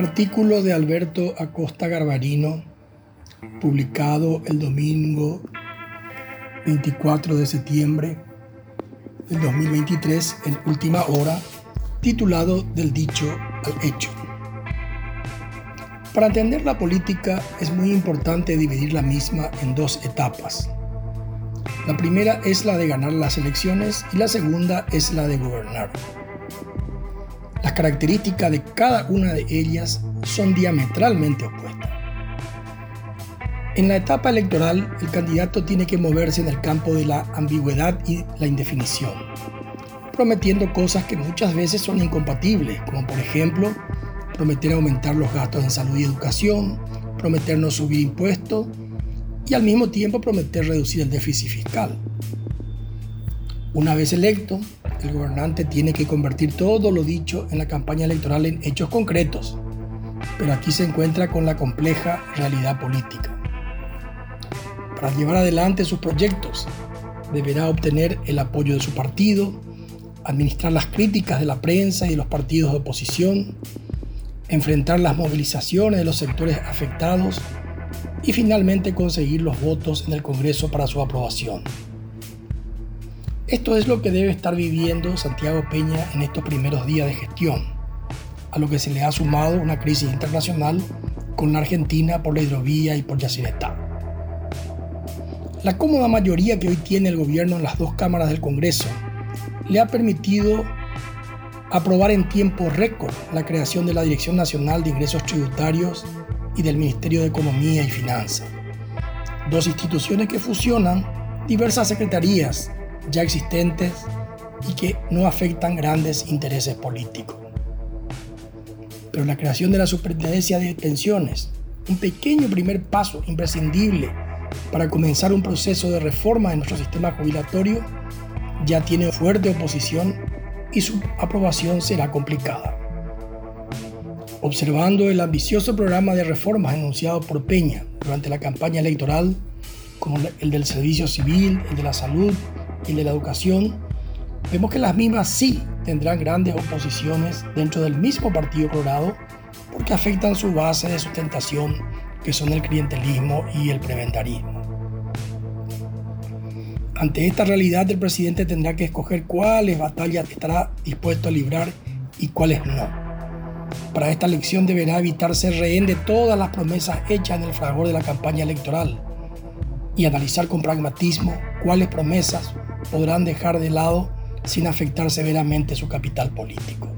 Artículo de Alberto Acosta Garbarino, publicado el domingo 24 de septiembre del 2023 en última hora, titulado Del dicho al hecho. Para entender la política es muy importante dividir la misma en dos etapas. La primera es la de ganar las elecciones y la segunda es la de gobernar. Las características de cada una de ellas son diametralmente opuestas. En la etapa electoral, el candidato tiene que moverse en el campo de la ambigüedad y la indefinición, prometiendo cosas que muchas veces son incompatibles, como por ejemplo prometer aumentar los gastos en salud y educación, prometer no subir impuestos y al mismo tiempo prometer reducir el déficit fiscal. Una vez electo, el gobernante tiene que convertir todo lo dicho en la campaña electoral en hechos concretos, pero aquí se encuentra con la compleja realidad política. Para llevar adelante sus proyectos, deberá obtener el apoyo de su partido, administrar las críticas de la prensa y de los partidos de oposición, enfrentar las movilizaciones de los sectores afectados y finalmente conseguir los votos en el Congreso para su aprobación. Esto es lo que debe estar viviendo Santiago Peña en estos primeros días de gestión, a lo que se le ha sumado una crisis internacional con la Argentina por la hidrovía y por Yacyretá. La cómoda mayoría que hoy tiene el gobierno en las dos cámaras del Congreso le ha permitido aprobar en tiempo récord la creación de la Dirección Nacional de Ingresos Tributarios y del Ministerio de Economía y Finanzas, dos instituciones que fusionan diversas secretarías ya existentes y que no afectan grandes intereses políticos. Pero la creación de la Superintendencia de Pensiones, un pequeño primer paso imprescindible para comenzar un proceso de reforma de nuestro sistema jubilatorio, ya tiene fuerte oposición y su aprobación será complicada. Observando el ambicioso programa de reformas enunciado por Peña durante la campaña electoral, como el del servicio civil, el de la salud y el de la educación, vemos que las mismas sí tendrán grandes oposiciones dentro del mismo Partido Colorado porque afectan su base de sustentación, que son el clientelismo y el preventarismo. Ante esta realidad, el presidente tendrá que escoger cuáles batallas estará dispuesto a librar y cuáles no. Para esta elección deberá evitar ser rehén de todas las promesas hechas en el fragor de la campaña electoral y analizar con pragmatismo cuáles promesas podrán dejar de lado sin afectar severamente su capital político.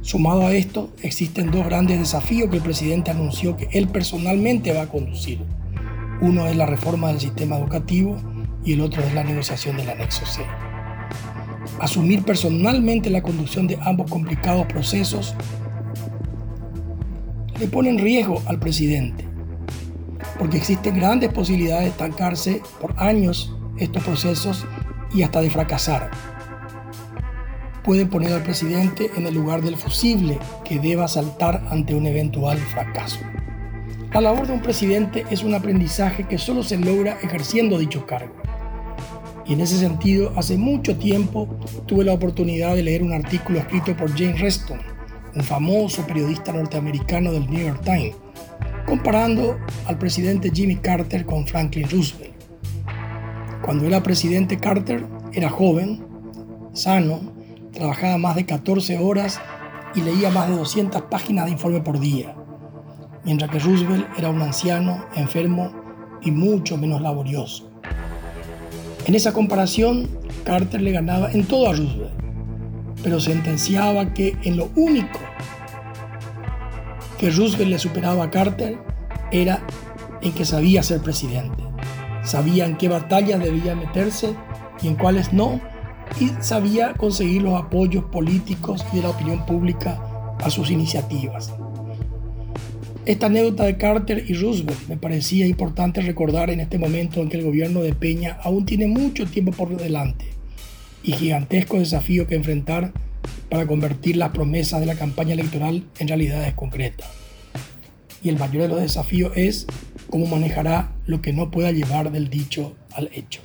Sumado a esto, existen dos grandes desafíos que el presidente anunció que él personalmente va a conducir. Uno es la reforma del sistema educativo y el otro es la negociación del anexo C. Asumir personalmente la conducción de ambos complicados procesos le pone en riesgo al presidente, porque existen grandes posibilidades de estancarse por años estos procesos y hasta de fracasar. Puede poner al presidente en el lugar del fusible que deba saltar ante un eventual fracaso. La labor de un presidente es un aprendizaje que solo se logra ejerciendo dicho cargo. Y en ese sentido, hace mucho tiempo tuve la oportunidad de leer un artículo escrito por James Reston, un famoso periodista norteamericano del New York Times, comparando al presidente Jimmy Carter con Franklin Roosevelt. Cuando era presidente Carter, era joven, sano, trabajaba más de 14 horas y leía más de 200 páginas de informe por día, mientras que Roosevelt era un anciano, enfermo y mucho menos laborioso. En esa comparación, Carter le ganaba en todo a Roosevelt, pero sentenciaba que en lo único que Roosevelt le superaba a Carter era en que sabía ser presidente. Sabía en qué batallas debía meterse y en cuáles no, y sabía conseguir los apoyos políticos y de la opinión pública a sus iniciativas. Esta anécdota de Carter y Roosevelt me parecía importante recordar en este momento en que el gobierno de Peña aún tiene mucho tiempo por delante y gigantesco desafío que enfrentar para convertir las promesas de la campaña electoral en realidades concretas. Y el mayor de los desafíos es cómo manejará lo que no pueda llevar del dicho al hecho.